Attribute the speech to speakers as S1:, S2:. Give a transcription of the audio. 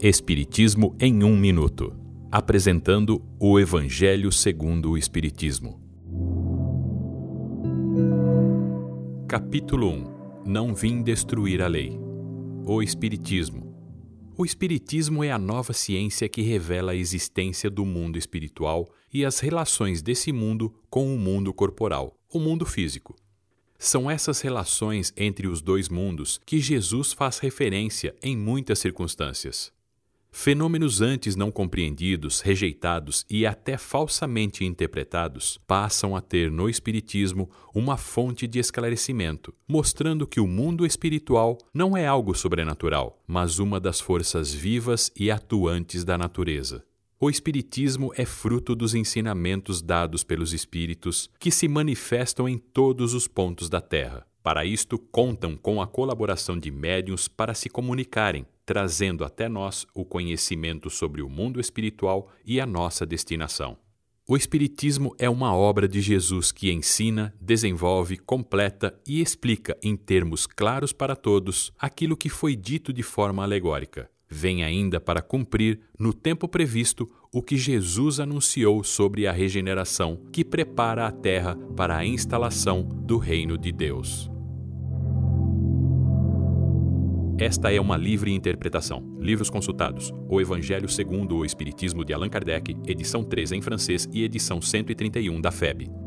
S1: Espiritismo em um minuto, apresentando o Evangelho segundo o Espiritismo. Capítulo 1. Não vim destruir a lei. O Espiritismo. O Espiritismo é a nova ciência que revela a existência do mundo espiritual e as relações desse mundo com o mundo corporal, o mundo físico. São essas relações entre os dois mundos que Jesus faz referência em muitas circunstâncias. Fenômenos antes não compreendidos, rejeitados e até falsamente interpretados passam a ter no Espiritismo uma fonte de esclarecimento, mostrando que o mundo espiritual não é algo sobrenatural, mas uma das forças vivas e atuantes da natureza. O Espiritismo é fruto dos ensinamentos dados pelos Espíritos que se manifestam em todos os pontos da Terra. Para isto, contam com a colaboração de médiuns para se comunicarem, trazendo até nós o conhecimento sobre o mundo espiritual e a nossa destinação. O Espiritismo é uma obra de Jesus que ensina, desenvolve, completa e explica em termos claros para todos aquilo que foi dito de forma alegórica. Vem ainda para cumprir, no tempo previsto, o que Jesus anunciou sobre a regeneração que prepara a terra para a instalação do reino de Deus. Esta é uma livre interpretação. Livros consultados: O Evangelho segundo o Espiritismo de Allan Kardec, edição 3 em francês e edição 131 da FEB.